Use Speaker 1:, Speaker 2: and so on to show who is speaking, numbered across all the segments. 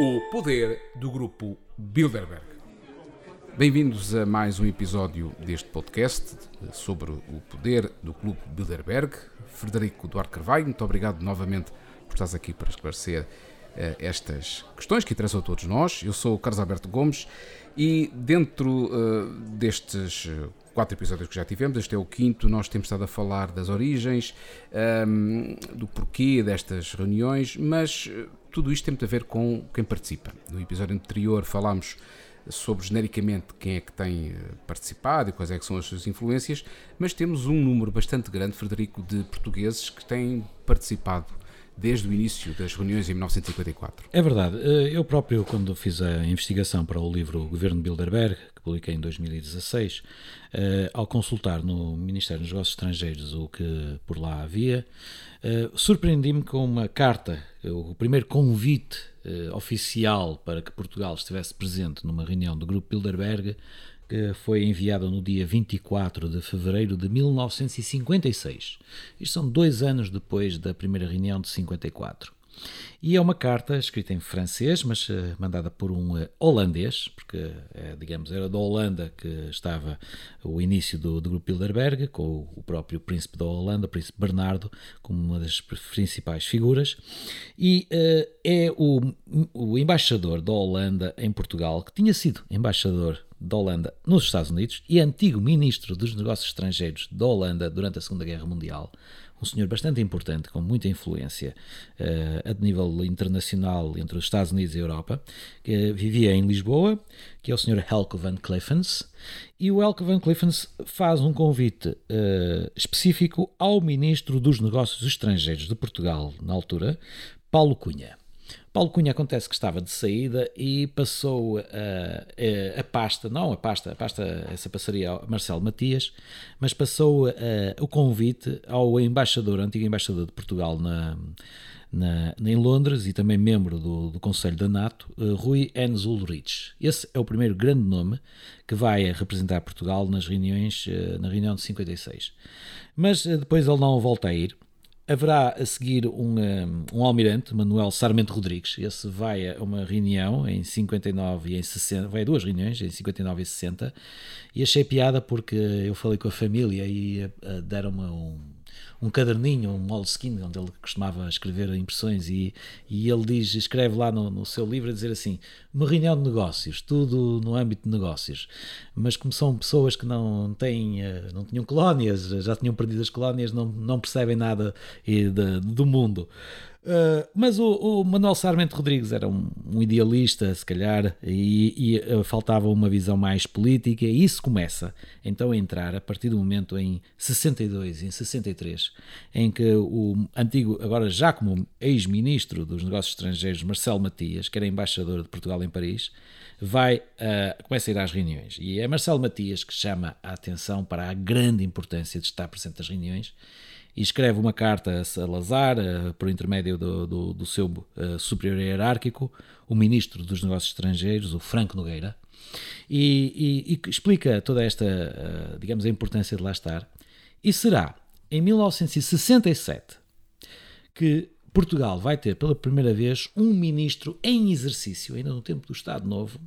Speaker 1: O poder do grupo Bilderberg. Bem-vindos a mais um episódio deste podcast sobre o poder do Clube Bilderberg. Frederico Duarte Carvalho, muito obrigado novamente por estás aqui para esclarecer uh, estas questões que interessam a todos nós. Eu sou o Carlos Alberto Gomes e dentro uh, destes quatro episódios que já tivemos, este é o quinto, nós temos estado a falar das origens, um, do porquê destas reuniões, mas eh, tudo isto tem muito a ver com quem participa. No episódio anterior falámos sobre genericamente quem é que tem eh, participado e quais é que são as suas influências, mas temos um número bastante grande, Frederico, de portugueses que têm participado desde o início das reuniões em 1954.
Speaker 2: É verdade. Eh, eu próprio, quando fiz a investigação para o livro Governo Bilderberg, que publiquei em 2016, eh, ao consultar no Ministério dos Negócios Estrangeiros o que por lá havia, eh, surpreendi-me com uma carta, o primeiro convite oficial para que Portugal estivesse presente numa reunião do Grupo Bilderberg, que foi enviada no dia 24 de fevereiro de 1956. Isto são dois anos depois da primeira reunião de 54. E é uma carta escrita em francês, mas uh, mandada por um uh, holandês, porque, uh, digamos, era da Holanda que estava o início do, do, grupo Bilderberg, com o, próprio príncipe da Holanda, o príncipe Bernardo, como uma das principais figuras. E é o, o embaixador da Holanda em Portugal, que tinha sido embaixador da Holanda nos Estados Unidos e antigo ministro dos Negócios Estrangeiros da Holanda durante a Segunda Guerra Mundial, um senhor bastante importante, com muita influência uh, a nível internacional entre os Estados Unidos e a Europa, que vivia em Lisboa, que é o senhor Helco van Cliffens, e o Helco van Cliffens faz um convite uh, específico ao ministro dos Negócios Estrangeiros de Portugal, na altura, Paulo Cunha. Paulo Cunha acontece que estava de saída e passou a, a, a pasta, não a pasta, a pasta essa passaria ao Marcelo Matias, mas passou a, o convite ao embaixador, antigo embaixador de Portugal na, na, em Londres e também membro do, do Conselho da NATO, Rui Enes Ulrich. Esse é o primeiro grande nome que vai representar Portugal nas reuniões, na reunião de 56. Mas depois ele não volta a ir Haverá a seguir um, um, almirante, Manuel Sarmento Rodrigues. Esse vai a uma reunião em 59 e em 60, vai a duas reuniões, em 59 e 60, e achei piada porque eu falei com a família e uh, deram-me um um caderninho, um moleskin, onde ele costumava escrever impressões e, e ele diz, escreve lá no, no seu livro a dizer assim, uma reunião de negócios, tudo no âmbito de negócios, mas como são pessoas que não têm, eh, não tinham colónias, já tinham perdido as colónias, não, não percebem nada de, do mundo. Uh, mas o, o, Manuel Sarmento Rodrigues era um, um idealista, se calhar, e, e uh, faltava uma visão mais política, e isso começa então a entrar a partir do momento em 62, em 63, em que o antigo, agora já como ex-ministro dos Negócios Estrangeiros, Marcelo Matias, que era embaixador de Portugal em Paris, vai, uh, começa a ir às reuniões. E é Marcelo Matias que chama a atenção para a grande importância de estar presente nas reuniões e escreve uma carta a Salazar, uh, por intermédio do, do, do seu uh, superior hierárquico, o ministro dos Negócios Estrangeiros, o Franco Nogueira, e, e, e explica toda esta, uh, digamos, a importância de lá estar. E será em 1967 que Portugal vai ter pela primeira vez um ministro em exercício, ainda no tempo do Estado Novo,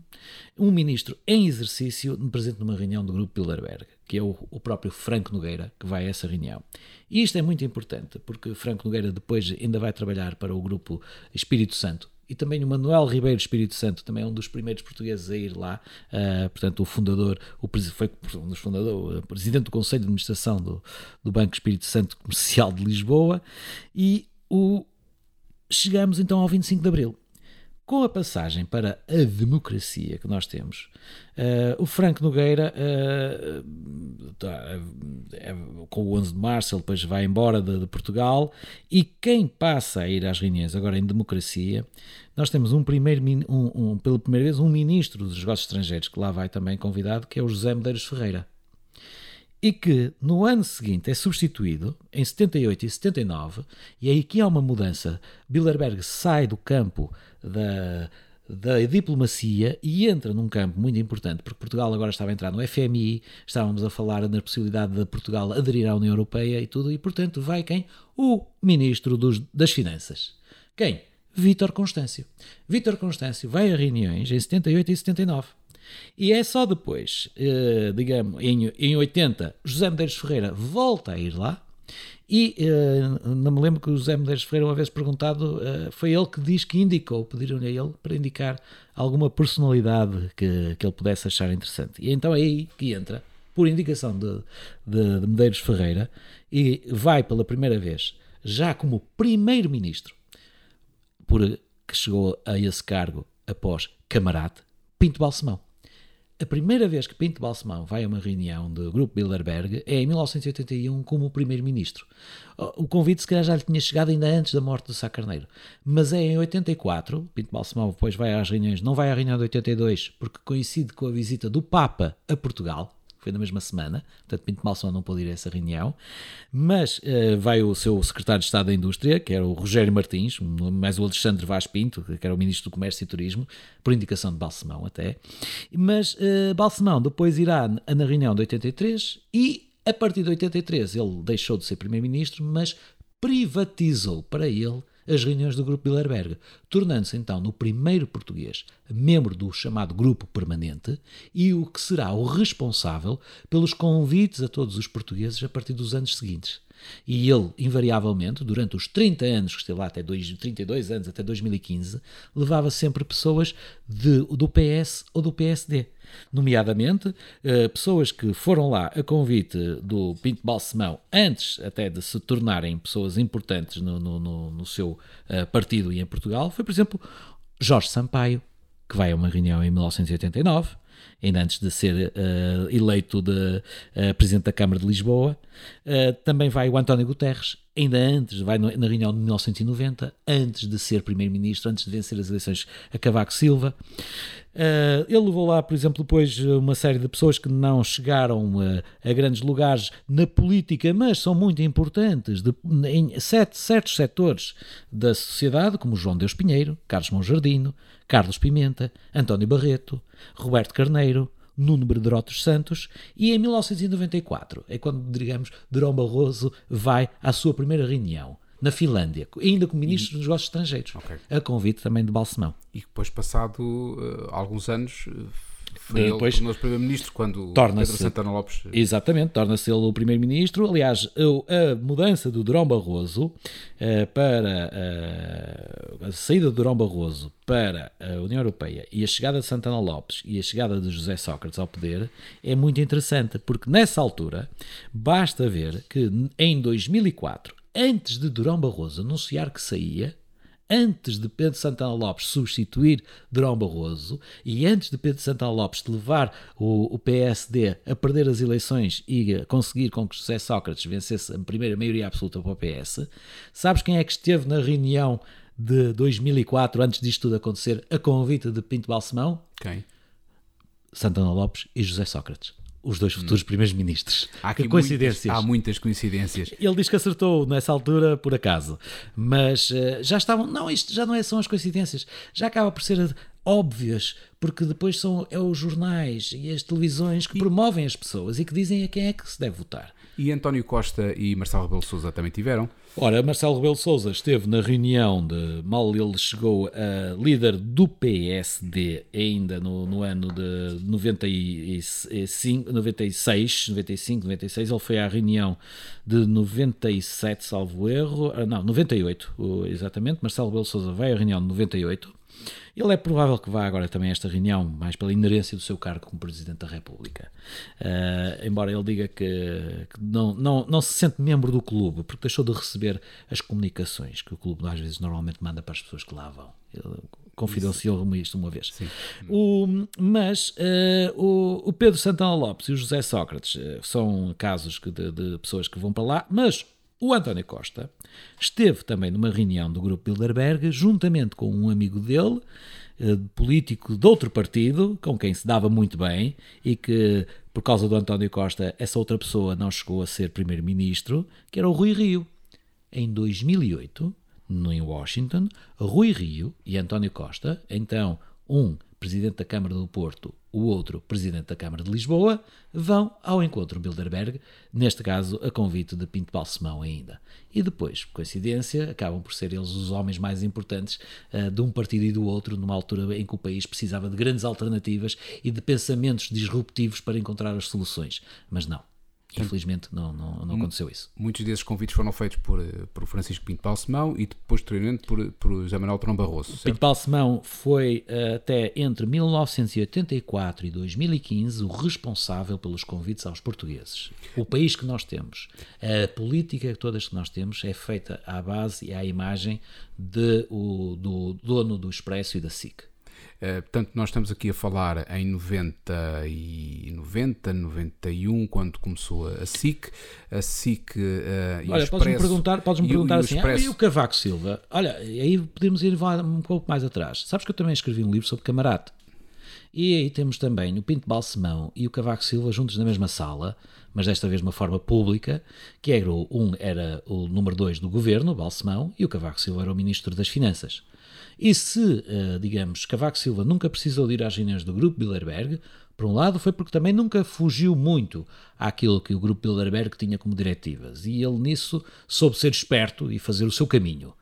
Speaker 2: um ministro em exercício presente numa reunião do Grupo Bilderberg, que é o, o, próprio Franco Nogueira, que vai a essa reunião. E isto é muito importante, porque Franco Nogueira depois ainda vai trabalhar para o Grupo Espírito Santo, e também o Manuel Ribeiro Espírito Santo, também é um dos primeiros portugueses a ir lá, uh, portanto, o fundador, o, foi um dos fundadores, o presidente do Conselho de Administração do, do Banco Espírito Santo Comercial de Lisboa, e o, chegamos então ao 25 de Abril. Com a passagem para a democracia que nós temos, uh, o Franco Nogueira, uh, tá, uh, com o 11 de março, ele depois vai embora de, de, Portugal, e quem passa a ir às reuniões agora em democracia, nós temos um primeiro, um, um, pela primeira vez um ministro dos negócios estrangeiros, que lá vai também convidado, que é o José Medeiros Ferreira e que no ano seguinte é substituído, em 78 e 79, e aí que há uma mudança. Bilderberg sai do campo da, da diplomacia e entra num campo muito importante, porque Portugal agora estava a entrar no FMI, estávamos a falar na possibilidade de Portugal aderir à União Europeia e tudo, e portanto vai quem? O Ministro dos, das Finanças. Quem? Vítor Constâncio. Vítor Constâncio vai a reuniões em 78 e 79. E é só depois, eh, digamos, em, em 80, José Medeiros Ferreira volta a ir lá. E eh, não me lembro que o José Medeiros Ferreira, uma vez perguntado, eh, foi ele que diz que indicou, pediram-lhe a ele para indicar alguma personalidade que, que ele pudesse achar interessante. E então é aí que entra, por indicação de, de, de Medeiros Ferreira, e vai pela primeira vez, já como primeiro-ministro, por que chegou a esse cargo após Camarate, Pinto Balsemão. A primeira vez que Pinto Balsemão vai a uma reunião do Grupo Bilderberg é em 1981 como primeiro-ministro. O convite se calhar já lhe tinha chegado ainda antes da morte do Sá Carneiro. Mas é em 84, Pinto Balsemão depois vai às reuniões, não vai à reunião de 82 porque coincide com a visita do Papa a Portugal, foi na mesma semana, portanto Pinto Balsemão não pôde ir a essa reunião, mas uh, vai o seu secretário de Estado da Indústria, que era o Rogério Martins, mais o Alexandre Vaz Pinto, que era o ministro do Comércio e Turismo, por indicação de Balsemão até, mas uh, Balsemão depois irá na reunião de 83 e a partir de 83 ele deixou de ser primeiro-ministro, mas privatizou para ele as reuniões do Grupo Bilderberg, tornando-se então no primeiro português membro do chamado Grupo Permanente e o que será o responsável pelos convites a todos os portugueses a partir dos anos seguintes. E ele, invariavelmente, durante os 30 anos que esteve lá, até dois, 32 anos, até 2015, levava sempre pessoas de, do PS ou do PSD. Nomeadamente, eh, pessoas que foram lá a convite do Pinto Balsemão antes até de se tornarem pessoas importantes no, no, no, no seu uh, partido e em Portugal. Foi, por exemplo, Jorge Sampaio, que vai a uma reunião em 1989, ainda antes de ser uh, eleito de, uh, Presidente da Câmara de Lisboa. Uh, também vai o António Guterres, ainda antes, vai na reunião de 1990, antes de ser Primeiro-Ministro, antes de vencer as eleições a Cavaco Silva. Uh, ele levou lá, por exemplo, depois uma série de pessoas que não chegaram uh, a grandes lugares na política, mas são muito importantes de, em sete, certos setores da sociedade, como João Deus Pinheiro, Carlos Monjardino, Carlos Pimenta, António Barreto, Roberto Carneiro, Nuno Brederotos Santos, e em 1994 é quando, digamos, Durão Barroso vai à sua primeira reunião na Finlândia, ainda como ministro e... dos negócios estrangeiros, okay. a convite também de Balsemão.
Speaker 1: E depois, passado uh, alguns anos, uh, foi depois, ele primeiro-ministro quando Pedro Santana Lopes...
Speaker 2: Exatamente, torna-se ele o primeiro-ministro. Aliás, a mudança do Durão Barroso uh, para a saída do Durão Barroso para a União Europeia e a chegada de Santana Lopes e a chegada de José Sócrates ao poder é muito interessante, porque nessa altura basta ver que em 2004 antes de Durão Barroso anunciar que saía, antes de Pedro Santana Lopes substituir Durão Barroso e antes de Pedro Santana Lopes levar o, o, PSD a perder as eleições e a conseguir com que José Sócrates vencesse a primeira maioria absoluta para o PS, sabes quem é que esteve na reunião de 2004, antes disto tudo acontecer, a convite de Pinto Balsemão?
Speaker 1: Quem?
Speaker 2: Santana Lopes e José Sócrates os dois futuros hum. primeiros ministros.
Speaker 1: Há que coincidências. Muitas, há muitas coincidências.
Speaker 2: Ele diz que acertou nessa altura por acaso, mas uh, já estavam. Não, isto já não é, são as coincidências. Já acaba por ser óbvias, porque depois são é os jornais e as televisões que e... promovem as pessoas e que dizem a quem é que se deve votar.
Speaker 1: E António Costa e Marcelo Rebelo Sousa também tiveram?
Speaker 2: Ora, Marcelo Rebelo Sousa esteve na reunião de mal ele chegou a líder do PSD ainda no, no ano de 95, 96, 95, 96. Ele foi à reunião de 97, salvo erro. Ah, não, 98, exatamente. Marcelo Rebelo Sousa vai à reunião de 98 ele é provável que vá agora também a esta reunião, mais pela inerência do seu cargo como Presidente da República. Uh, embora ele diga que, que, não, não, não se sente membro do clube, porque deixou de receber as comunicações que o clube às vezes normalmente manda para as pessoas que lá vão. confidenciou-me isto uma vez. O, mas uh, o, o, Pedro Santana Lopes e o José Sócrates uh, são casos de, de, pessoas que vão para lá, mas o António Costa esteve também numa reunião do Grupo Bilderberg, juntamente com um amigo dele, eh, político de outro partido, com quem se dava muito bem e que, por causa do António Costa, essa outra pessoa não chegou a ser primeiro-ministro, que era o Rui Rio. Em 2008, no, em Washington, Rui Rio e António Costa, então um presidente da Câmara do Porto, o outro, presidente da Câmara de Lisboa, vão ao encontro Bilderberg, neste caso a convite de Pinto Balsemão ainda. E depois, coincidência, acabam por ser eles os homens mais importantes uh, de um partido e do outro, numa altura em que o país precisava de grandes alternativas e de pensamentos disruptivos para encontrar as soluções. Mas não, Infelizmente não, não, não aconteceu isso.
Speaker 1: Muitos desses convites foram feitos por, eh, por Francisco Pinto Balsemão e posteriormente por, por José Manuel Trão Barroso.
Speaker 2: Certo? Pinto Balsemão foi uh, até entre 1984 e 2015 o responsável pelos convites aos portugueses. O país que nós temos, a política todas que nós temos é feita à base e à imagem de, o, do dono do Expresso e da SIC.
Speaker 1: Uh, portanto, nós estamos aqui a falar em 90 e 90, 91, quando começou a SIC, a SIC uh, e
Speaker 2: Olha, podes-me perguntar, podes -me perguntar e, assim, Expresso... ah, e o Cavaco Silva? Olha, aí podemos ir um pouco mais atrás. Sabes que eu também escrevi um livro sobre Camarate. E aí temos também o Pinto Balsemão e o Cavaco Silva juntos na mesma sala, mas desta vez de uma forma pública, que era o, um era o número 2 do governo, o Balsemão, e o Cavaco Silva era o ministro das Finanças. E se, eh, digamos, Cavaco Silva nunca precisou de ir às reuniões do Grupo Bilderberg, por um lado, foi porque também nunca fugiu muito àquilo que o Grupo Bilderberg tinha como diretivas. E ele nisso soube ser esperto e fazer o seu caminho.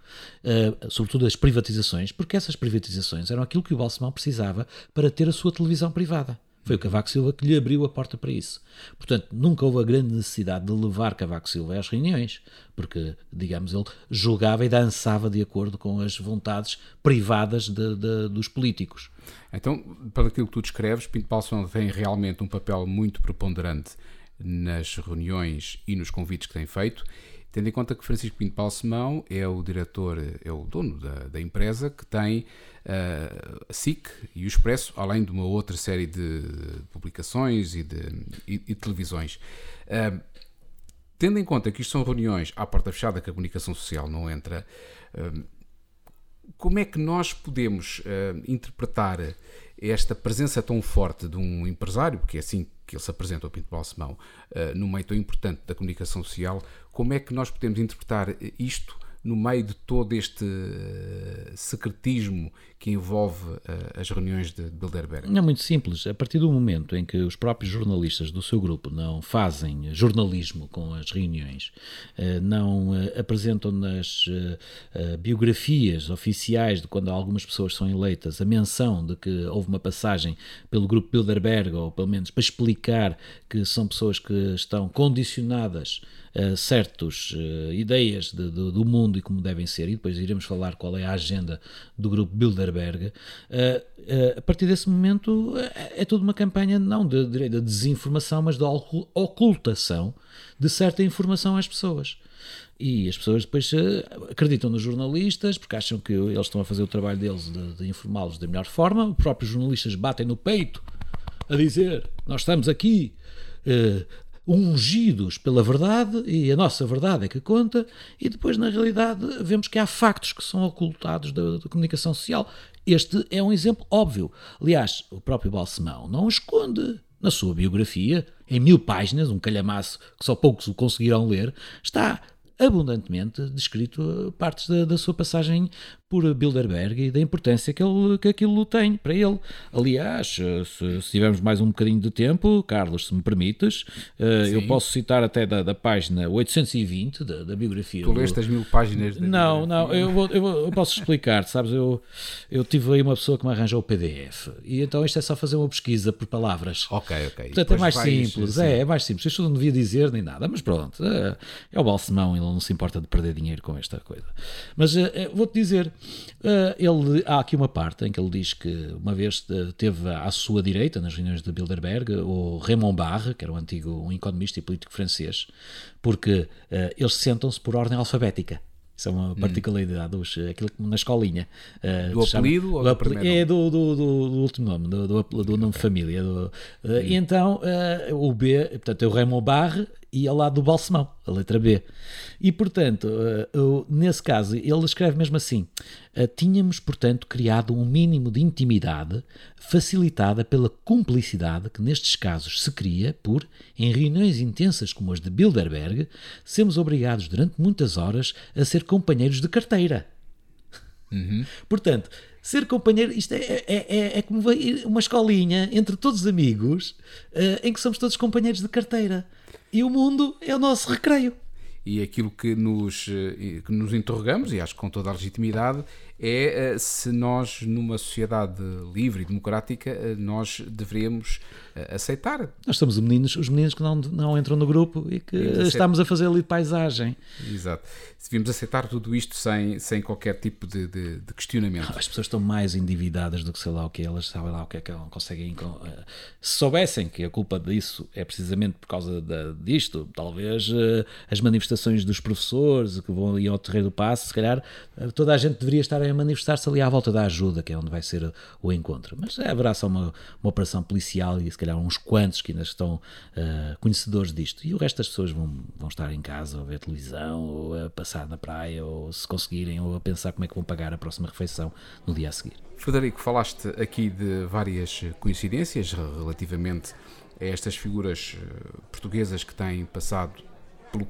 Speaker 2: Uh, sobretudo as privatizações, porque essas privatizações eram aquilo que o Balsemão precisava para ter a sua televisão privada. Foi o Cavaco Silva que lhe abriu a porta para isso. Portanto, nunca houve a grande necessidade de levar Cavaco Silva às reuniões, porque, digamos, ele julgava e dançava de acordo com as vontades privadas de, de, dos políticos.
Speaker 1: Então, para aquilo que tu descreves, Pinto Balsemão tem realmente um papel muito preponderante nas reuniões e nos convites que tem feito tendo em conta que Francisco Pinto Balsemão é o diretor, é o dono da, da empresa que tem uh, a SIC e o Expresso, além de uma outra série de publicações e de, e, e televisões. Uh, tendo em conta que isto são reuniões à porta fechada, que a comunicação social não entra, uh, como é que nós podemos interpretar esta presença tão forte de um empresário, porque é assim que ele se apresenta ao Pinto Balsemão, uh, no meio tão importante da comunicação social, como é que nós podemos interpretar isto no meio de todo este uh, secretismo que envolve uh, as reuniões de Bilderberg?
Speaker 2: É muito simples. A partir do momento em que os próprios jornalistas do seu grupo não fazem jornalismo com as reuniões, uh, não apresentam nas biografias oficiais de quando algumas pessoas são eleitas a menção de que houve uma passagem pelo grupo Bilderberg, ou pelo menos para explicar que são pessoas que estão condicionadas uh, certas uh, ideias de, de, do mundo e como devem ser, e depois iremos falar qual é a agenda do grupo Bilderberg, uh, a partir desse momento é, é toda uma campanha não de, de, de desinformação, mas de ocultação de certa informação às pessoas. E as pessoas depois acreditam nos jornalistas porque acham que eles estão a fazer o trabalho deles de, de informá-los da melhor forma. Os próprios jornalistas batem no peito a dizer: Nós estamos aqui uh, ungidos pela verdade e a nossa verdade é que conta, e depois, na realidade, vemos que há factos que são ocultados da, da comunicação social. Este é um exemplo óbvio. Aliás, o próprio Balsemão não esconde. Na sua biografia, em mil páginas, um calhamaço que só poucos o conseguirão ler, está abundantemente descrito partes da, da, sua passagem por Bilderberg e da importância que, ele, que aquilo tem para ele. Aliás, eh, se, se tivermos mais um bocadinho de tempo, Carlos, se me permites, uh, eu posso citar até da, da página 820 da, da biografia.
Speaker 1: Tu leste as mil páginas?
Speaker 2: De... Não, não, eu, vou, eu, vou, eu, posso explicar, sabes? Eu, eu tive aí uma pessoa que me arranjou o PDF e então isto é só fazer uma pesquisa por palavras.
Speaker 1: Ok, ok.
Speaker 2: Portanto, é mais simples, é, é mais simples. Isto não devia dizer nem nada, mas pronto, é, é o balsemão, ele não se importa de perder dinheiro com esta coisa. Mas uh, vou-te dizer, Uh, ele, há aqui uma parte em que ele diz que uma vez teve à sua direita, nas reuniões de Bilderberg, o Raymond Barre, que era um antigo um economista e político francês, porque eles sentam-se por ordem alfabética. Isso é uma hum. particularidade, dos, aquilo na escolinha.
Speaker 1: Uh, do apelido chama, ou do, primeiro
Speaker 2: É do, do, do, do, último nome, do, do, do nome de família. Uh, e então uh, o B, portanto, é o Raymond Barre e ao lado do Balsemão, a letra B. E, portanto, uh, nesse caso, ele escreve mesmo assim: uh, Tínhamos, portanto, criado um mínimo de intimidade facilitada pela cumplicidade que nestes casos se cria por, em reuniões intensas como as de Bilderberg, sermos obrigados durante muitas horas a ser companheiros de carteira. Uhum. Portanto, ser companheiro, isto é, é, é, é, como uma escolinha entre todos os amigos uh, em que somos todos companheiros de carteira. E o mundo é o nosso recreio.
Speaker 1: E aquilo que nos, eh, que nos interrogamos, e acho que com toda a legitimidade, é se nós, numa sociedade livre e democrática, nós deveríamos aceitar.
Speaker 2: Nós somos os meninos, os meninos que não, não entram no grupo e que estamos a fazer ali de paisagem.
Speaker 1: Exato. Devíamos aceitar tudo isto sem, sem qualquer tipo de, de, de, questionamento.
Speaker 2: As pessoas estão mais endividadas do que sei lá o que elas sabem lá o que é que elas conseguem. Eh, se soubessem que a culpa disso é precisamente por causa da, disto, talvez as manifestações dos professores que vão ali ao terreiro do passo, se calhar toda a gente deveria estar a manifestar-se ali à volta da ajuda, que é onde vai ser o encontro. Mas haverá só uma, uma operação policial e se calhar uns quantos que ainda estão uh, conhecedores disto. E o resto das pessoas vão, vão estar em casa a ver televisão, ou a passar na praia, ou se conseguirem, ou a pensar como é que vão pagar a próxima refeição no dia a seguir.
Speaker 1: Frederico, falaste aqui de várias coincidências relativamente a estas figuras eh, portuguesas que têm passado pelo,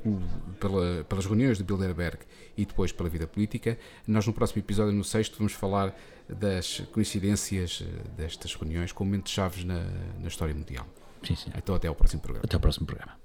Speaker 1: pela, pelas reuniões de Bilderberg e depois pela vida política. Nós, no próximo episódio, no sexto, vamos falar das coincidências eh, destas reuniões com momentos chaves na, na história mundial.
Speaker 2: Sim, sim.
Speaker 1: Então, até ao próximo programa.
Speaker 2: Até ao próximo programa.